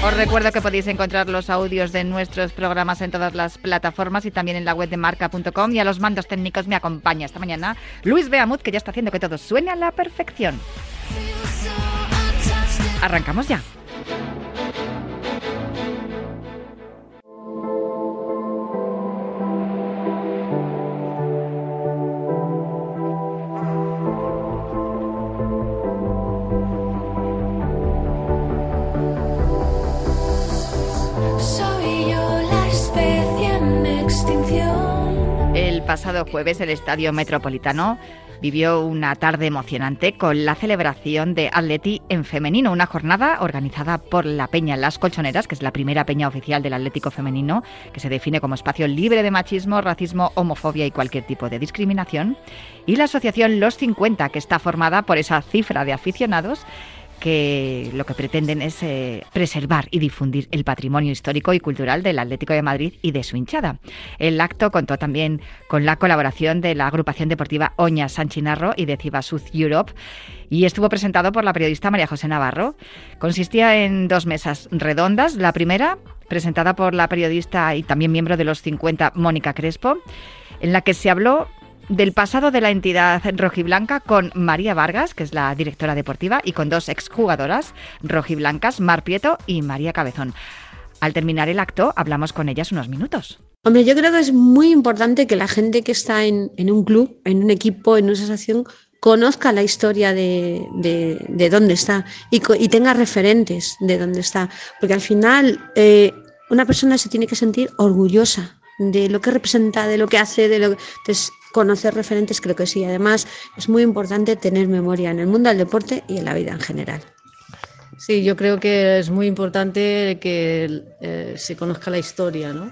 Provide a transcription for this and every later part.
Os recuerdo que podéis encontrar los audios de nuestros programas en todas las plataformas y también en la web de marca.com y a los mandos técnicos me acompaña esta mañana Luis Beamut que ya está haciendo que todo suene a la perfección. Arrancamos ya. Pasado jueves el Estadio Metropolitano vivió una tarde emocionante con la celebración de Atleti en femenino, una jornada organizada por la Peña Las Colchoneras, que es la primera peña oficial del Atlético femenino, que se define como espacio libre de machismo, racismo, homofobia y cualquier tipo de discriminación, y la asociación Los 50, que está formada por esa cifra de aficionados que lo que pretenden es eh, preservar y difundir el patrimonio histórico y cultural del Atlético de Madrid y de su hinchada. El acto contó también con la colaboración de la agrupación deportiva Oña Sanchinarro y de Cibasud Europe y estuvo presentado por la periodista María José Navarro. Consistía en dos mesas redondas. La primera, presentada por la periodista y también miembro de los 50, Mónica Crespo, en la que se habló del pasado de la entidad rojiblanca con María Vargas, que es la directora deportiva, y con dos exjugadoras rojiblancas, Mar Prieto y María Cabezón. Al terminar el acto, hablamos con ellas unos minutos. Hombre, yo creo que es muy importante que la gente que está en, un club, en un equipo, en una asociación, conozca la historia de, de, dónde está y, tenga referentes de dónde está. Porque al final eh, una persona se tiene que sentir orgullosa de lo que representa, de lo que hace, de lo que... Entonces, conocer referentes creo que sí. Además, es muy importante tener memoria en el mundo del deporte y en la vida en general. Sí, yo creo que es muy importante que eh, se conozca la historia, ¿no?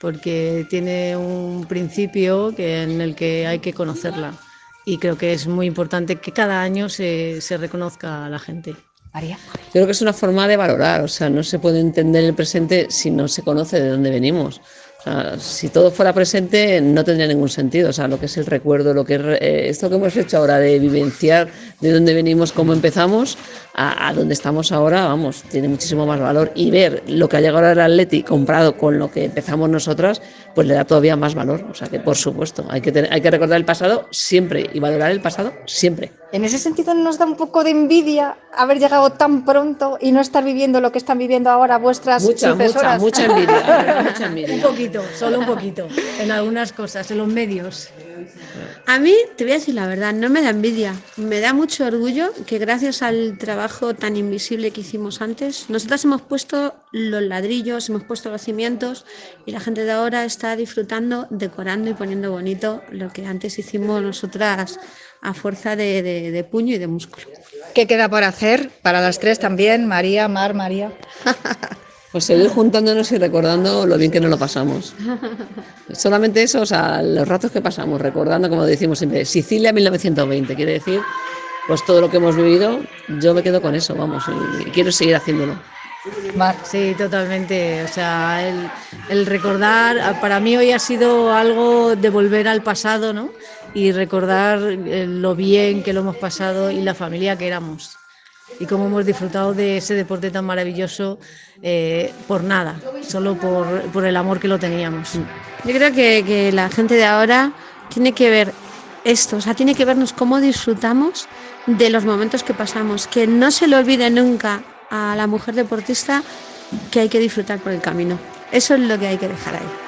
porque tiene un principio que, en el que hay que conocerla. Y creo que es muy importante que cada año se, se reconozca a la gente. María. Yo creo que es una forma de valorar, o sea, no se puede entender el presente si no se conoce de dónde venimos si todo fuera presente no tendría ningún sentido. O sea, lo que es el recuerdo, lo que es eh, esto que hemos hecho ahora de vivenciar de dónde venimos, cómo empezamos, a, a, dónde estamos ahora, vamos, tiene muchísimo más valor. Y ver lo que ha llegado al Atleti comparado con lo que empezamos nosotras, pues le da todavía más valor. O sea que, por supuesto, hay que, hay que recordar el pasado siempre y valorar el pasado siempre. En ese sentido, nos da un poco de envidia haber llegado tan pronto y no estar viviendo lo que están viviendo ahora vuestras mucha, Mucha, mucha envidia. mucha envidia. un poquito, solo un poquito, en algunas cosas, en los medios. A mí, te voy a decir la verdad, no me da envidia. Me da mucho orgullo que gracias al trabajo tan invisible que hicimos antes, nosotras hemos puesto los ladrillos, hemos puesto los cimientos y la gente de ahora está disfrutando, decorando y poniendo bonito lo que antes hicimos nosotras a fuerza de, de puño y de músculo. ¿Qué queda por hacer para las tres también? María, Mar, María. Pues seguir juntándonos y recordando lo bien que nos lo pasamos. Solamente eso, o sea, los ratos que pasamos, recordando, como decimos siempre, Sicilia 1920, quiere decir, pues todo lo que hemos vivido, yo me quedo con eso, vamos, y quiero seguir haciéndolo. Sí, totalmente. O sea, el, el, recordar, para mí hoy ha sido algo de volver al pasado, ¿no? Y recordar eh, lo bien que lo hemos pasado y la familia que éramos y cómo hemos disfrutado de ese deporte tan maravilloso eh, por nada, solo por, por, el amor que lo teníamos. Yo creo que, que, la gente de ahora tiene que ver esto, o sea, tiene que vernos cómo disfrutamos de los momentos que pasamos, que no se le olvide nunca a la mujer deportista que hay que disfrutar por el camino. Eso es lo que hay que dejar ahí.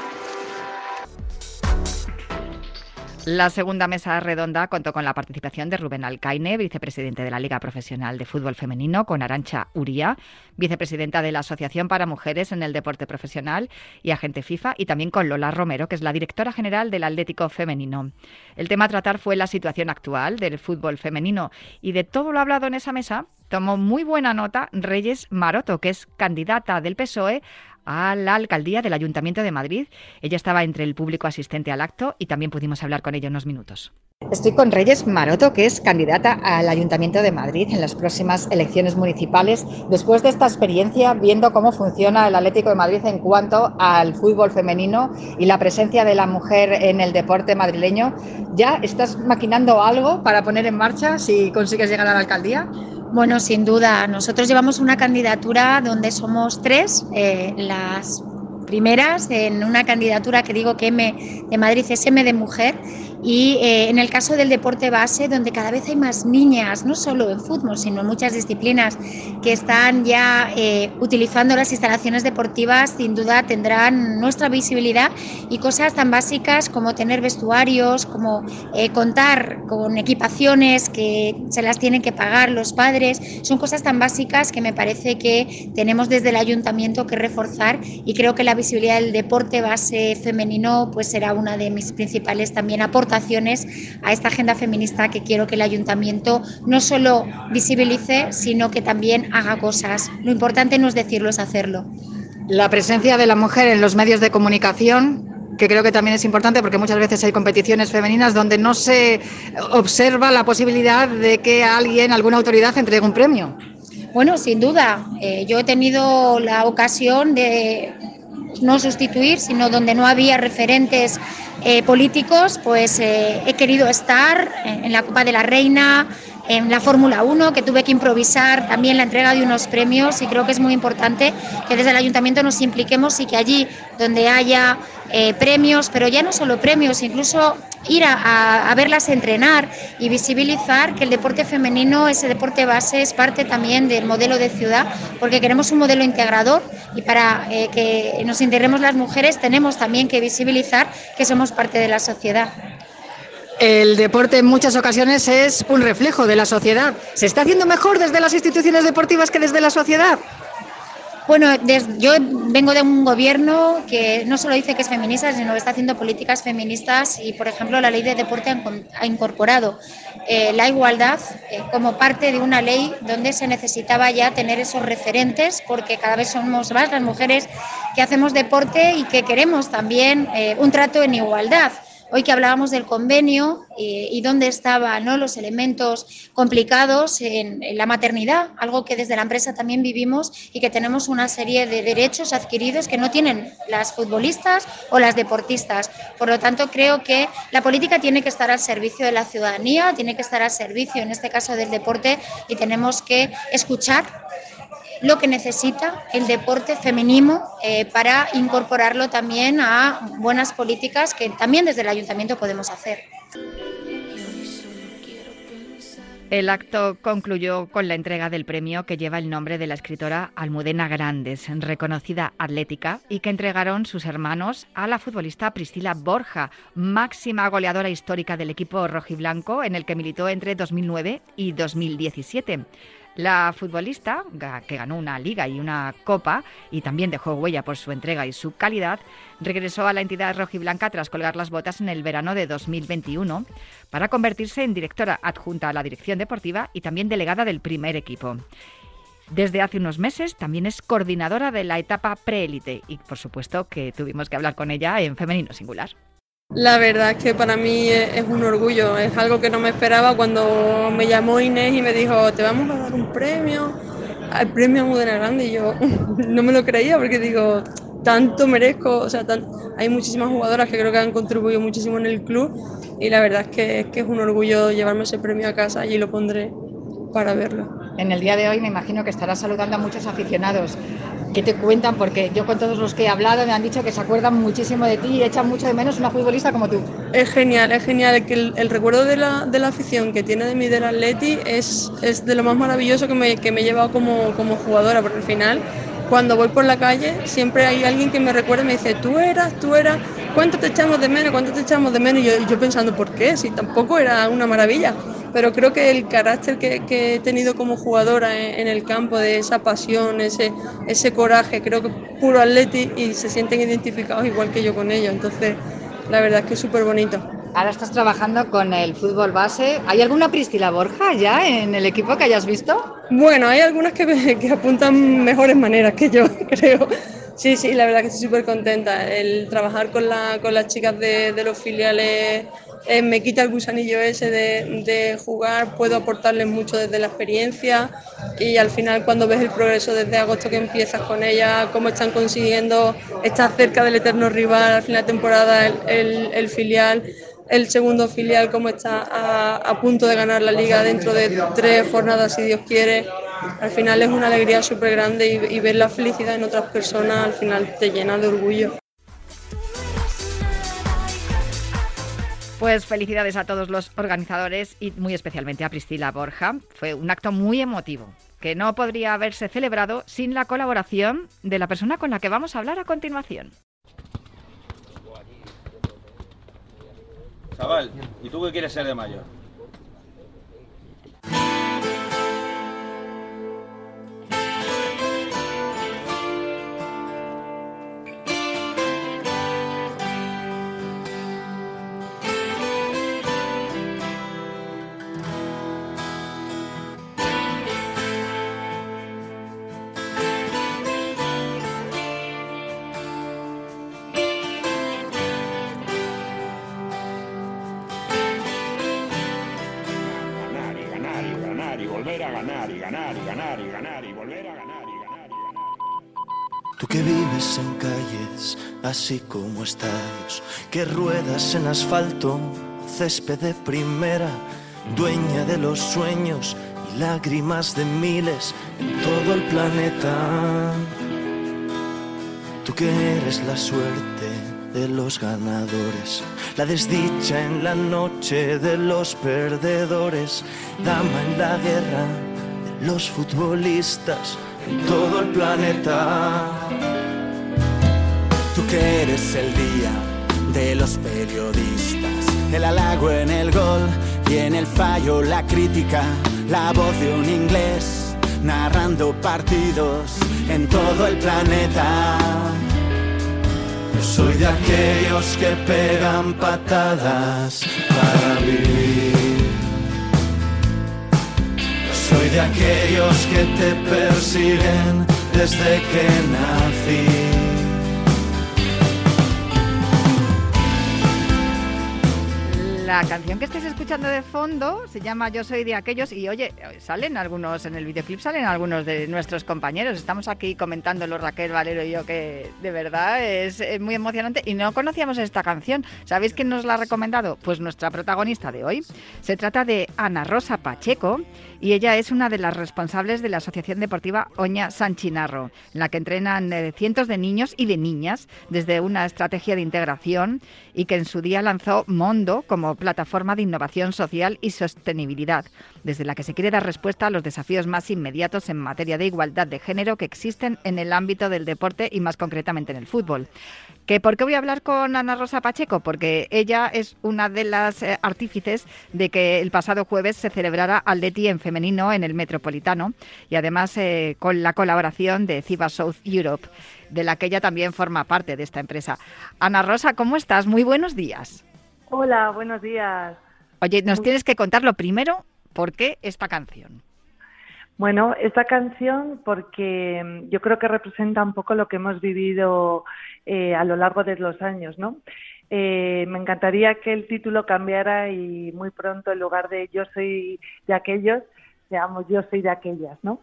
La segunda mesa redonda contó con la participación de Rubén Alcaine, vicepresidente de la Liga Profesional de Fútbol Femenino, con Arancha Uría, vicepresidenta de la Asociación para Mujeres en el Deporte Profesional y agente FIFA, y también con Lola Romero, que es la directora general del Atlético Femenino. El tema a tratar fue la situación actual del fútbol femenino y de todo lo hablado en esa mesa tomó muy buena nota Reyes Maroto, que es candidata del PSOE a la alcaldía del Ayuntamiento de Madrid. Ella estaba entre el público asistente al acto y también pudimos hablar con ella unos minutos. Estoy con Reyes Maroto, que es candidata al Ayuntamiento de Madrid en las próximas elecciones municipales. Después de esta experiencia, viendo cómo funciona el Atlético de Madrid en cuanto al fútbol femenino y la presencia de la mujer en el deporte madrileño, ¿ya estás maquinando algo para poner en marcha si consigues llegar a la alcaldía? Bueno, sin duda. Nosotros llevamos una candidatura donde somos tres, eh, las primeras en una candidatura que digo que M de Madrid es M de mujer. Y eh, en el caso del deporte base, donde cada vez hay más niñas, no solo en fútbol, sino en muchas disciplinas, que están ya eh, utilizando las instalaciones deportivas, sin duda tendrán nuestra visibilidad y cosas tan básicas como tener vestuarios, como eh, contar con equipaciones que se las tienen que pagar los padres, son cosas tan básicas que me parece que tenemos desde el ayuntamiento que reforzar y creo que la visibilidad del deporte base femenino pues será una de mis principales también aportaciones a esta agenda feminista que quiero que el ayuntamiento no solo visibilice, sino que también haga cosas. Lo importante no es decirlo, es hacerlo. La presencia de la mujer en los medios de comunicación que creo que también es importante porque muchas veces hay competiciones femeninas donde no se observa la posibilidad de que alguien, alguna autoridad, entregue un premio. Bueno, sin duda. Eh, yo he tenido la ocasión de no sustituir, sino donde no había referentes eh, políticos, pues eh, he querido estar en, la Copa de la Reina, en la Fórmula 1, que tuve que improvisar también la entrega de unos premios y creo que es muy importante que desde el ayuntamiento nos impliquemos y que allí donde haya eh, premios, pero ya no solo premios, incluso ir a, verlas entrenar y visibilizar que el deporte femenino, ese deporte base, es parte también del modelo de ciudad, porque queremos un modelo integrador y para eh, que nos integremos las mujeres tenemos también que visibilizar que somos parte de la sociedad. El deporte en muchas ocasiones es un reflejo de la sociedad. ¿Se está haciendo mejor desde las instituciones deportivas que desde la sociedad? Bueno, yo vengo de un gobierno que no solo dice que es feminista, sino que está haciendo políticas feministas y, por ejemplo, la ley de deporte ha incorporado eh, la igualdad eh, como parte de una ley donde se necesitaba ya tener esos referentes, porque cada vez somos más las mujeres que hacemos deporte y que queremos también eh, un trato en igualdad. Hoy que hablábamos del convenio eh, y dónde estaban los elementos complicados en, la maternidad, algo que desde la empresa también vivimos y que tenemos una serie de derechos adquiridos que no tienen las futbolistas o las deportistas. Por lo tanto, creo que la política tiene que estar al servicio de la ciudadanía, tiene que estar al servicio, en este caso, del deporte y tenemos que escuchar lo que necesita el deporte femenino eh, para incorporarlo también a buenas políticas que también desde el ayuntamiento podemos hacer. El acto concluyó con la entrega del premio que lleva el nombre de la escritora Almudena Grandes, reconocida atlética, y que entregaron sus hermanos a la futbolista Priscila Borja, máxima goleadora histórica del equipo rojiblanco en el que militó entre 2009 y 2017. La futbolista, que ganó una liga y una copa y también dejó huella por su entrega y su calidad, regresó a la entidad rojiblanca tras colgar las botas en el verano de 2021 para convertirse en directora adjunta a la dirección deportiva y también delegada del primer equipo. Desde hace unos meses también es coordinadora de la etapa preélite y por supuesto que tuvimos que hablar con ella en femenino singular. La verdad es que para mí es un orgullo, es algo que no me esperaba cuando me llamó Inés y me dijo, te vamos a dar un premio, al premio Mudena Grande, y yo no me lo creía porque digo, tanto merezco, o sea, hay muchísimas jugadoras que creo que han contribuido muchísimo en el club y la verdad es que, es que es un orgullo llevarme ese premio a casa y lo pondré para verlo. En el día de hoy me imagino que estarás saludando a muchos aficionados que te cuentan, porque yo con todos los que he hablado me han dicho que se acuerdan muchísimo de ti y echan mucho de menos una futbolista como tú. Es genial, es genial, que el, recuerdo de la, de la, afición que tiene de mí del Atleti es, es de lo más maravilloso que me, que me he llevado como, como jugadora, porque al final cuando voy por la calle siempre hay alguien que me recuerda y me dice, tú eras, tú eras, ¿cuánto te echamos de menos? ¿Cuánto te echamos de menos? Y yo, yo pensando, ¿por qué? Si tampoco era una maravilla. Pero creo que el carácter que, que he tenido como jugadora en, en, el campo, de esa pasión, ese, ese coraje, creo que puro atleti y se sienten identificados igual que yo con ellos. Entonces, la verdad es que es súper bonito. Ahora estás trabajando con el fútbol base. ¿Hay alguna Priscila Borja ya en el equipo que hayas visto? Bueno, hay algunas que, que apuntan mejores maneras que yo, creo. Sí, sí, la verdad que estoy súper contenta. El trabajar con, la, con las chicas de, de los filiales eh, me quita el gusanillo ese de, jugar, puedo aportarles mucho desde la experiencia y al final cuando ves el progreso desde agosto que empiezas con ellas, cómo están consiguiendo estar cerca del eterno rival al final de temporada, el, filial, el segundo filial, cómo está a, punto de ganar la liga dentro de tres jornadas, si Dios quiere. Al final es una alegría súper grande y ver la felicidad en otras personas al final te llena de orgullo. Pues felicidades a todos los organizadores y muy especialmente a Priscila Borja. Fue un acto muy emotivo que no podría haberse celebrado sin la colaboración de la persona con la que vamos a hablar a continuación. Chaval, ¿y tú qué quieres ser de mayor? Así como estadios, que ruedas en asfalto, césped de primera, dueña de los sueños y lágrimas de miles en todo el planeta. Tú que eres la suerte de los ganadores, la desdicha en la noche de los perdedores, dama en la guerra de los futbolistas en todo el planeta. Que eres el día de los periodistas, el halago en el gol y en el fallo la crítica, la voz de un inglés narrando partidos en todo el planeta. Yo soy de aquellos que pegan patadas para vivir. Yo soy de aquellos que te persiguen desde que nací. La canción que estáis escuchando de fondo se llama Yo soy de aquellos y oye, salen algunos, en el videoclip salen algunos de nuestros compañeros. Estamos aquí comentándolo Raquel, Valero y yo que de verdad es, muy emocionante y no conocíamos esta canción. ¿Sabéis quién nos la ha recomendado? Pues nuestra protagonista de hoy. Se trata de Ana Rosa Pacheco y ella es una de las responsables de la Asociación Deportiva Oña San Chinarro, en la que entrenan eh, cientos de niños y de niñas desde una estrategia de integración y que en su día lanzó Mondo como plataforma de innovación social y sostenibilidad, desde la que se quiere dar respuesta a los desafíos más inmediatos en materia de igualdad de género que existen en el ámbito del deporte y más concretamente en el fútbol. ¿Que ¿Por qué voy a hablar con Ana Rosa Pacheco? Porque ella es una de las eh, artífices de que el pasado jueves se celebrara Atleti en femenino en el Metropolitano y además eh, con la colaboración de CIBA South Europe, de la que ella también forma parte de esta empresa. Ana Rosa, ¿cómo estás? Muy buenos días. Hola, buenos días. Oye, nos tienes que contar lo primero, ¿por qué esta canción? Bueno, esta canción porque yo creo que representa un poco lo que hemos vivido eh, a lo largo de los años, ¿no? Eh, me encantaría que el título cambiara y muy pronto en lugar de yo soy de aquellos, digamos yo soy de aquellas, ¿no?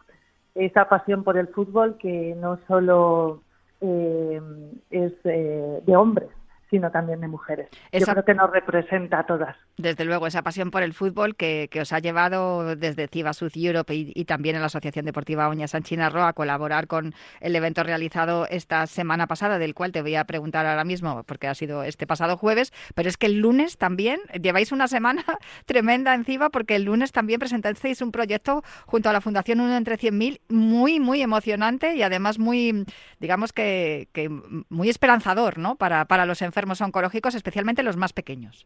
Esa pasión por el fútbol que no solo eh, es eh, de hombres, sino también de mujeres. Esa, Yo creo que nos representa a todas. Desde luego, esa pasión por el fútbol que, que os ha llevado desde CIBA South Europe y, y, también en la Asociación Deportiva Oña Sanchina Roa a colaborar con el evento realizado esta semana pasada, del cual te voy a preguntar ahora mismo, porque ha sido este pasado jueves, pero es que el lunes también lleváis una semana tremenda en CIBA, porque el lunes también presentasteis un proyecto junto a la Fundación Uno entre 100.000 muy, muy emocionante y además muy, digamos que, que muy esperanzador, ¿no? Para, para los enfermos enfermos oncológicos, especialmente los más pequeños.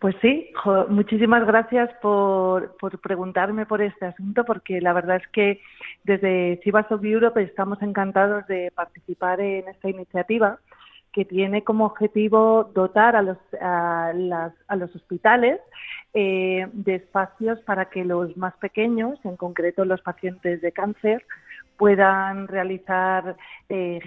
Pues sí, muchísimas gracias por, preguntarme por este asunto, porque la verdad es que desde Chivas of Europe estamos encantados de participar en esta iniciativa que tiene como objetivo dotar a los, a los hospitales eh, de espacios para que los más pequeños, en concreto los pacientes de cáncer, puedan realizar eh,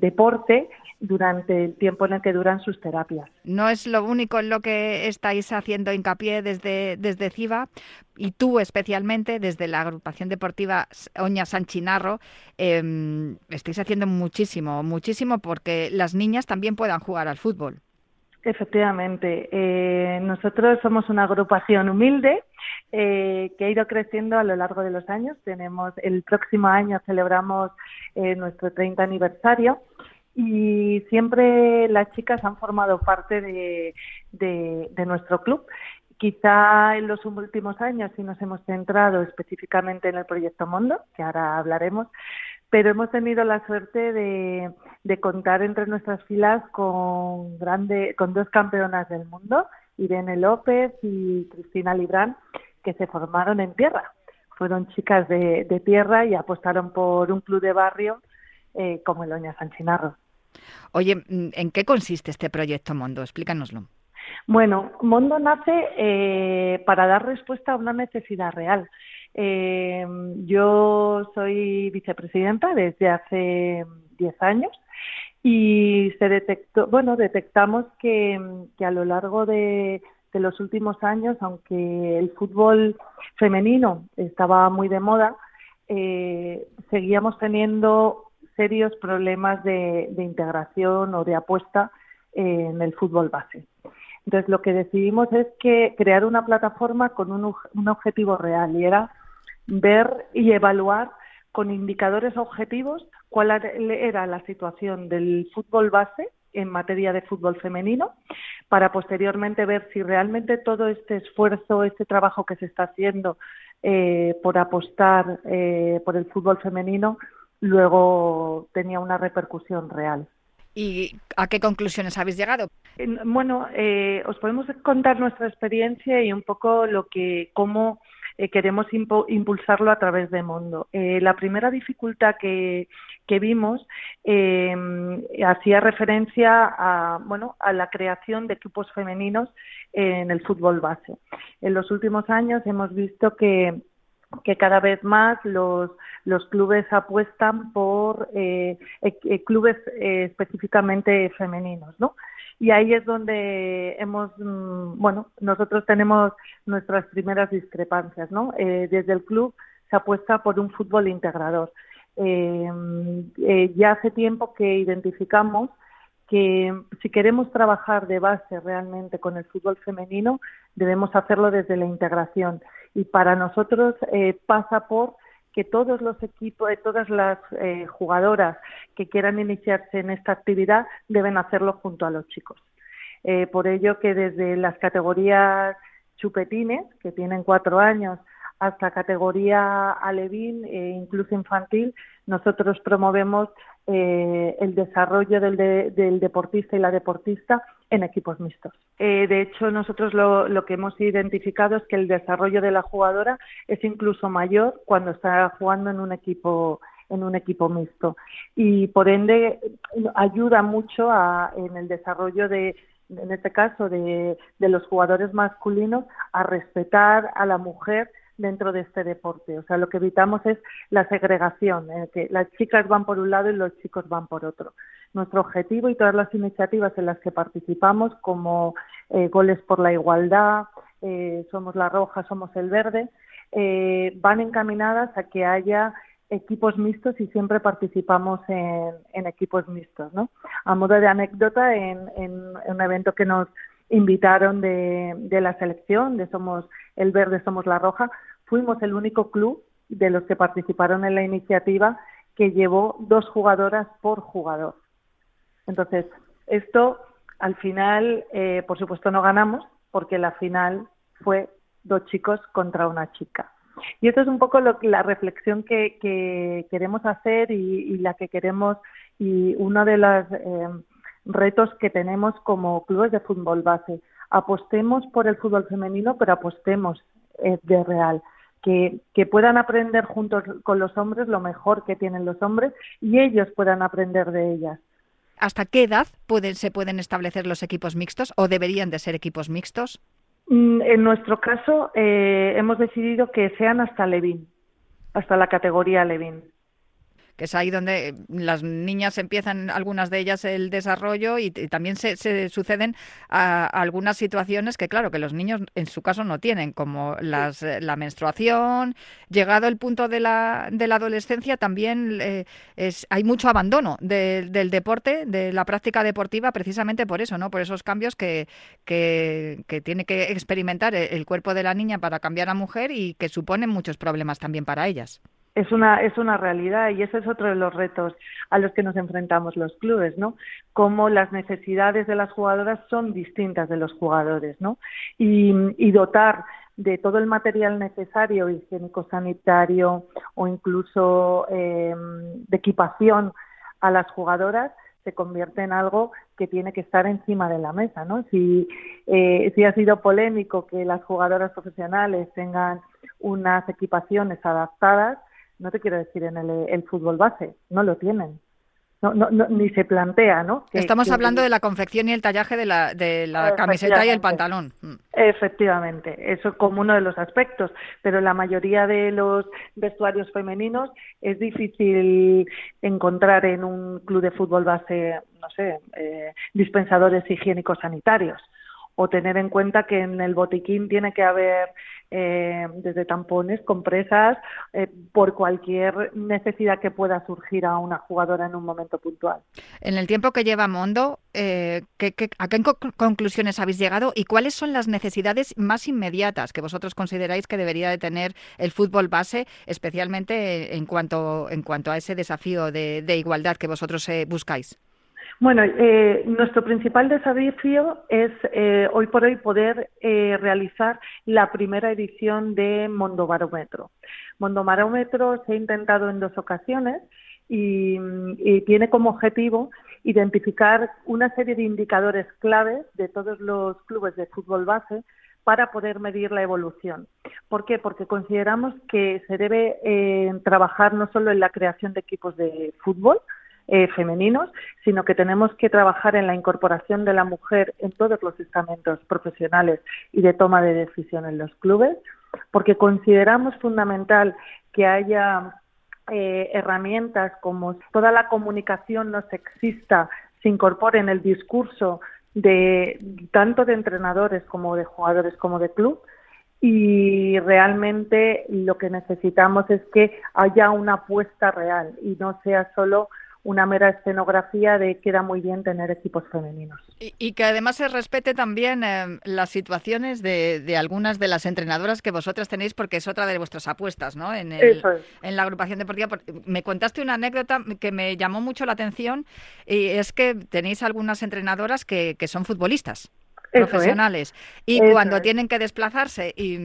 deporte durante el tiempo en el que duran sus terapias. No es lo único en lo que estáis haciendo hincapié desde, desde CIVA y tú especialmente desde la agrupación deportiva Oña Sanchinarro, eh, estáis haciendo muchísimo, muchísimo porque las niñas también puedan jugar al fútbol. Efectivamente, eh, nosotros somos una agrupación humilde eh, que ha ido creciendo a lo largo de los años. Tenemos el próximo año celebramos eh, nuestro 30 aniversario y siempre las chicas han formado parte de, nuestro club. Quizá en los últimos años sí nos hemos centrado específicamente en el proyecto Mondo, que ahora hablaremos, pero hemos tenido la suerte de, contar entre nuestras filas con, grande, con dos campeonas del mundo, Irene López y Cristina Librán, que se formaron en tierra. Fueron chicas de, tierra y apostaron por un club de barrio eh, como el Oña Sanchinarro. Oye, ¿en qué consiste este proyecto Mondo? Explícanoslo. Bueno, Mondo nace eh, para dar respuesta a una necesidad real. Eh, yo soy vicepresidenta desde hace 10 años y se detectó, bueno, detectamos que, a lo largo de, los últimos años, aunque el fútbol femenino estaba muy de moda, eh, seguíamos teniendo serios problemas de, integración o de apuesta en el fútbol base. Entonces, lo que decidimos es que crear una plataforma con un objetivo real y era ver y evaluar con indicadores objetivos cuál era la situación del fútbol base en materia de fútbol femenino, para posteriormente ver si realmente todo este esfuerzo, este trabajo que se está haciendo eh, por apostar eh, por el fútbol femenino, luego tenía una repercusión real. ¿Y a qué conclusiones habéis llegado? Bueno, eh, os podemos contar nuestra experiencia y un poco lo que, cómo eh, queremos impulsarlo a través de Mondo. Eh, la primera dificultad que, vimos em, hacía referencia a, bueno, a la creación de equipos femeninos en el fútbol base. En los últimos años hemos visto que cada vez más los, los clubes apuestan por eh, clubes específicamente femeninos, ¿no? Y ahí es donde hemos, mm, bueno, nosotros tenemos nuestras primeras discrepancias, ¿no? Eh, desde el club se apuesta por un fútbol integrador. Eh, eh, ya hace tiempo que identificamos que si queremos trabajar de base realmente con el fútbol femenino, debemos hacerlo desde la integración. Y para nosotros pasa por que todos los equipos, todas las eh, jugadoras que quieran iniciarse en esta actividad deben hacerlo junto a los chicos. Eh, por ello que desde las categorías chupetines, que tienen cuatro años, hasta categoría alevín e incluso infantil, nosotros promovemos eh, el desarrollo del, del, deportista y la deportista en equipos mixtos. Eh, de hecho, nosotros lo, que hemos identificado es que el desarrollo de la jugadora es incluso mayor cuando está jugando en un equipo en un equipo mixto y por ende ayuda mucho a, en el desarrollo de en este caso de los jugadores masculinos a respetar a la mujer dentro de este deporte. O sea, lo que evitamos es la segregación, eh, que las chicas van por un lado y los chicos van por otro. Nuestro objetivo y todas las iniciativas en las que participamos, como eh, Goles por la Igualdad, eh, Somos la Roja, Somos el Verde, van encaminadas a que haya equipos mixtos y siempre participamos en, equipos mixtos. ¿no? A modo de anécdota, en, en un evento que nos invitaron de la selección, de Somos el Verde, Somos la Roja, fuimos el único club de los que participaron en la iniciativa que llevó dos jugadoras por jugador. Entonces, esto al final, eh, por supuesto, no ganamos porque la final fue dos chicos contra una chica. Y esto es un poco lo, la reflexión que, que queremos hacer y, la que queremos y una de las eh, retos que tenemos como clubes de fútbol base. Apostemos por el fútbol femenino, pero apostemos eh, de real. Que, que, puedan aprender juntos con los hombres lo mejor que tienen los hombres y ellos puedan aprender de ellas. ¿Hasta qué edad pueden, se pueden establecer los equipos mixtos o deberían de ser equipos mixtos? Mm, en nuestro caso, eh, hemos decidido que sean hasta Levin, hasta la categoría Levin que es ahí donde las niñas empiezan, algunas de ellas, el desarrollo y, también se, suceden a, algunas situaciones que, claro, que los niños en su caso no tienen, como las, eh, la menstruación. Llegado el punto de la, de la adolescencia, también eh, es, hay mucho abandono del deporte, de la práctica deportiva, precisamente por eso, ¿no? Por esos cambios que, que, que tiene que experimentar el cuerpo de la niña para cambiar a mujer y que suponen muchos problemas también para ellas es una, es una realidad y ese es otro de los retos a los que nos enfrentamos los clubes, ¿no? Cómo las necesidades de las jugadoras son distintas de los jugadores, ¿no? Y, dotar de todo el material necesario, higiénico-sanitario o incluso em, de equipación a las jugadoras se convierte en algo que tiene que estar encima de la mesa, ¿no? Si, eh, si ha sido polémico que las jugadoras profesionales tengan unas equipaciones adaptadas, no te quiero decir en el, fútbol base, no lo tienen. No, no, ni se plantea, ¿no? Estamos hablando de la confección y el tallaje de la, de la camiseta y el pantalón. Mm. Efectivamente, eso como uno de los aspectos, pero la mayoría de los vestuarios femeninos es difícil encontrar en un club de fútbol base, no sé, eh, dispensadores higiénicos sanitarios o tener en cuenta que en el botiquín tiene que haber eh, desde tampones, compresas, eh, por cualquier necesidad que pueda surgir a una jugadora en un momento puntual. En el tiempo que lleva Mondo, eh, a qué conclusiones habéis llegado y cuáles son las necesidades más inmediatas que vosotros consideráis que debería de tener el fútbol base, especialmente en cuanto, a ese desafío de, de igualdad que vosotros buscáis? Bueno, eh, nuestro principal desafío es eh, hoy por hoy poder eh, realizar la primera edición de Mondo Barómetro. Mondo Barómetro se ha intentado en dos ocasiones y, y, tiene como objetivo identificar una serie de indicadores claves de todos los clubes de fútbol base para poder medir la evolución. ¿Por qué? Porque consideramos que se debe trabajar no solo en la creación de equipos de fútbol, eh, femeninos, sino que tenemos que trabajar en la incorporación de la mujer en todos los estamentos profesionales y de toma de decisión en los clubes, porque consideramos fundamental que haya eh, herramientas como toda la comunicación no sexista se incorpore en el discurso de tanto de entrenadores como de jugadores como de club. Y realmente lo que necesitamos es que haya una apuesta real y no sea solo una mera escenografía de queda muy bien tener equipos femeninos. Y, que además se respete también eh, las situaciones de, algunas de las entrenadoras que vosotras tenéis, porque es otra de vuestras apuestas, ¿no? En, en la agrupación deportiva. Me contaste una anécdota que me llamó mucho la atención y es que tenéis algunas entrenadoras que, que son futbolistas profesionales. Y cuando tienen que desplazarse y,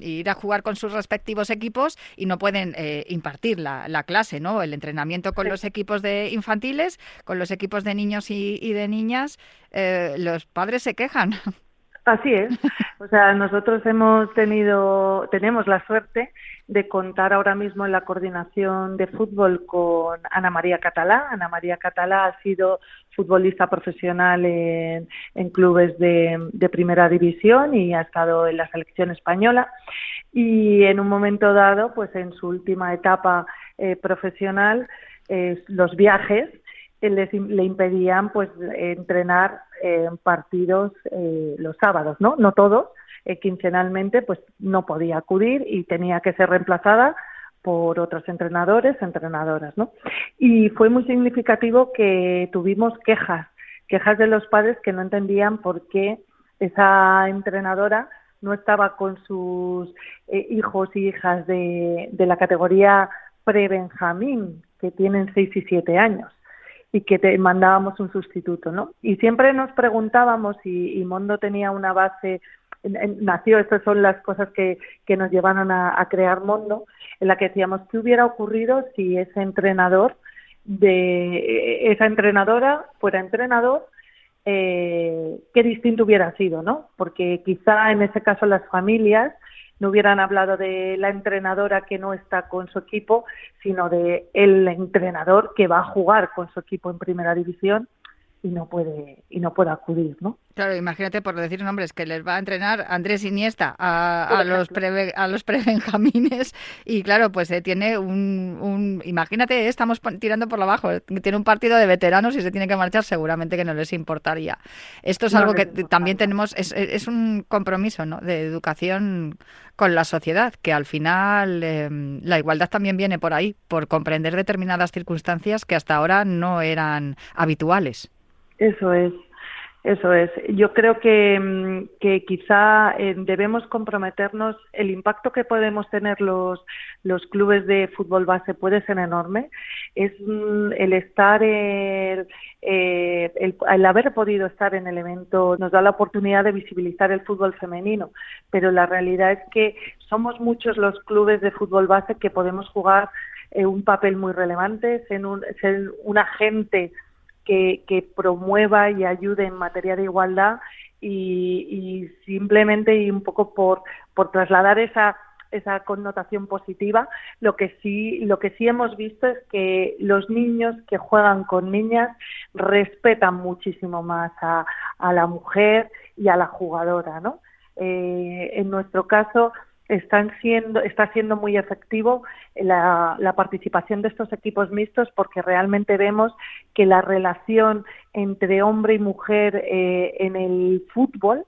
ir a jugar con sus respectivos equipos y no pueden eh, impartir la, clase, ¿no? El entrenamiento con los equipos de infantiles, con los equipos de niños y, de niñas, eh, los padres se quejan. Así es. O sea, nosotros hemos tenido, tenemos la suerte de contar ahora mismo en la coordinación de fútbol con Ana María Catalá. Ana María Catalá ha sido futbolista profesional en, clubes de, primera división y ha estado en la selección española. Y en un momento dado, pues en su última etapa eh, profesional, eh, los viajes les, le impedían pues entrenar en partidos eh, los sábados, ¿no? No todos, eh, quincenalmente pues no podía acudir y tenía que ser reemplazada por otros entrenadores, entrenadoras, ¿no? Y fue muy significativo que tuvimos quejas, quejas de los padres que no entendían por qué esa entrenadora no estaba con sus eh, hijos y hijas de, la categoría pre-Benjamín, que tienen seis y siete años y que te mandábamos un sustituto, ¿no? Y siempre nos preguntábamos si y Mondo tenía una base nació, estas son las cosas que, que nos llevaron a, crear Mondo, en la que decíamos, ¿qué hubiera ocurrido si ese entrenador de esa entrenadora fuera entrenador, eh, qué distinto hubiera sido, ¿no? Porque quizá en ese caso las familias no hubieran hablado de la entrenadora que no está con su equipo, sino de el entrenador que va a jugar con su equipo en primera división y no puede y no puede acudir, ¿no? Claro, imagínate por decir nombres que les va a entrenar Andrés Iniesta a, los pre, a los prebenjamines y claro, pues eh, tiene un, un imagínate, eh, estamos tirando por lo bajo, eh, tiene un partido de veteranos y se tiene que marchar, seguramente que no les importaría. Esto es algo que también tenemos es, es, un compromiso, ¿no? de educación con la sociedad, que al final em, la igualdad también viene por ahí, por comprender determinadas circunstancias que hasta ahora no eran habituales. Eso es. Eso es. Yo creo que, mm, quizá eh, debemos comprometernos. El impacto que podemos tener los, los clubes de fútbol base puede ser enorme. Es mm, el estar, el, eh, el, el, haber podido estar en el evento nos da la oportunidad de visibilizar el fútbol femenino. Pero la realidad es que somos muchos los clubes de fútbol base que podemos jugar eh, un papel muy relevante, ser un, ser un agente que, promueva y ayude en materia de igualdad y, simplemente y un poco por, por trasladar esa esa connotación positiva. Lo que sí, lo que sí hemos visto es que los niños que juegan con niñas respetan muchísimo más a, a la mujer y a la jugadora, ¿no? Eh, en nuestro caso, están siendo, está siendo muy efectivo la, participación de estos equipos mixtos porque realmente vemos que la relación entre hombre y mujer eh, en el fútbol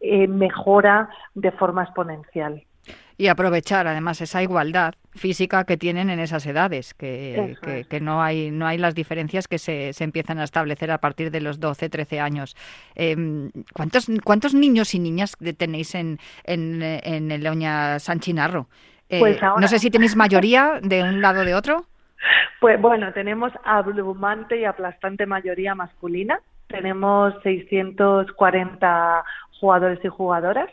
eh, mejora de forma exponencial y aprovechar además esa igualdad física que tienen en esas edades, que, que, no hay no hay las diferencias que se, se, empiezan a establecer a partir de los 12, 13 años. Eh, ¿cuántos, ¿Cuántos niños y niñas tenéis en, en, en el Oña San Chinarro? Eh, pues no sé si tenéis mayoría de un lado o de otro. Pues bueno, tenemos abrumante y aplastante mayoría masculina. Tenemos 640 jugadores y jugadoras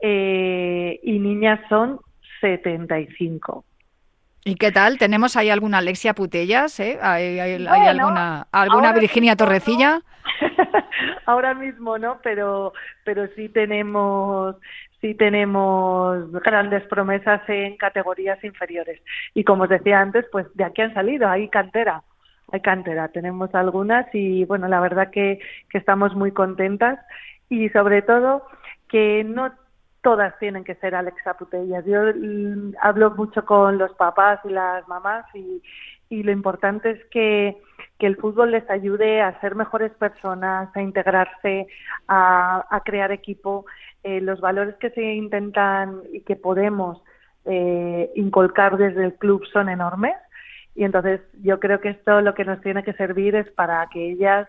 eh, y niñas son 75. ¿Y qué tal? ¿Tenemos ahí alguna Alexia Putellas? Eh? ¿Hay, alguna, alguna Virginia Torrecilla? ahora mismo no, pero, pero sí tenemos sí tenemos grandes promesas en categorías inferiores. Y como os decía antes, pues de aquí han salido, hay cantera, hay cantera, tenemos algunas y bueno, la verdad que, que estamos muy contentas y sobre todo que no todas tienen que ser Alexa Putellas. Yo mm, hablo mucho con los papás y las mamás y, lo importante es que, que, el fútbol les ayude a ser mejores personas, a integrarse, a, a crear equipo. Eh, los valores que se intentan y que podemos eh, inculcar desde el club son enormes y entonces yo creo que esto lo que nos tiene que servir es para que ellas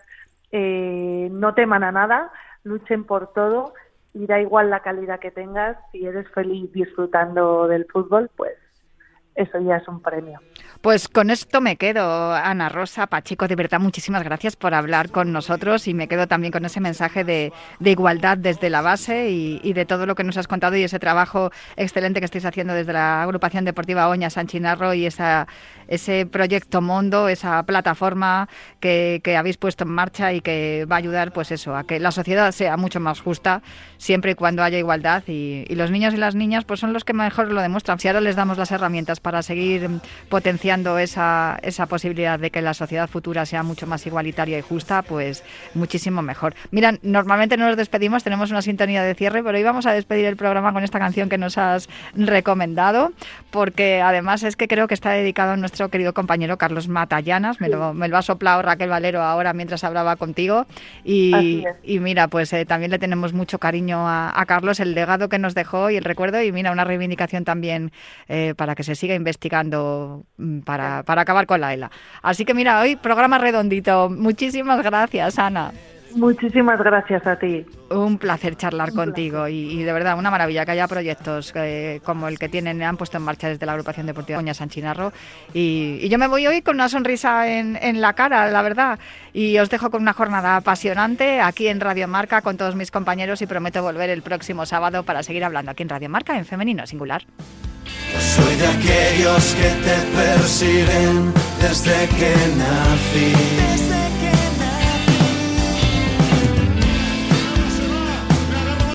eh, no teman a nada, luchen por todo y da igual la calidad que tengas, si eres feliz disfrutando del fútbol, pues eso ya es un premio. Pues con esto me quedo, Ana Rosa Pachico, de verdad muchísimas gracias por hablar con nosotros y me quedo también con ese mensaje de, igualdad desde la base y, de todo lo que nos has contado y ese trabajo excelente que estáis haciendo desde la agrupación deportiva Oña San Chinarro y esa, ese proyecto Mondo, esa plataforma que, habéis puesto en marcha y que va a ayudar pues eso, a que la sociedad sea mucho más justa siempre y cuando haya igualdad y, y los niños y las niñas pues son los que mejor lo demuestran. Si ahora les damos las herramientas para seguir potenciando esa, esa posibilidad de que la sociedad futura sea mucho más igualitaria y justa, pues muchísimo mejor. Mira, normalmente no nos despedimos, tenemos una sintonía de cierre, pero hoy vamos a despedir el programa con esta canción que nos has recomendado, porque además es que creo que está dedicado a nuestro querido compañero Carlos Matallanas, me lo, me lo ha soplado Raquel Valero ahora mientras hablaba contigo, y, y mira, pues eh, también le tenemos mucho cariño a, a, Carlos, el legado que nos dejó y el recuerdo, y mira, una reivindicación también eh, para que se siga investigando mm, para, para acabar con la ELA. Así que mira, hoy programa redondito. Muchísimas gracias, Ana. Muchísimas gracias a ti. Un placer charlar contigo y, de verdad una maravilla que haya proyectos eh, como el que tienen han puesto en marcha desde la agrupación deportiva Doña San Chinarro y, y, yo me voy hoy con una sonrisa en, en, la cara, la verdad, y os dejo con una jornada apasionante aquí en Radio Marca con todos mis compañeros y prometo volver el próximo sábado para seguir hablando aquí en Radio Marca en femenino singular. Soy Soy de aquellos que te persiguen desde que nací.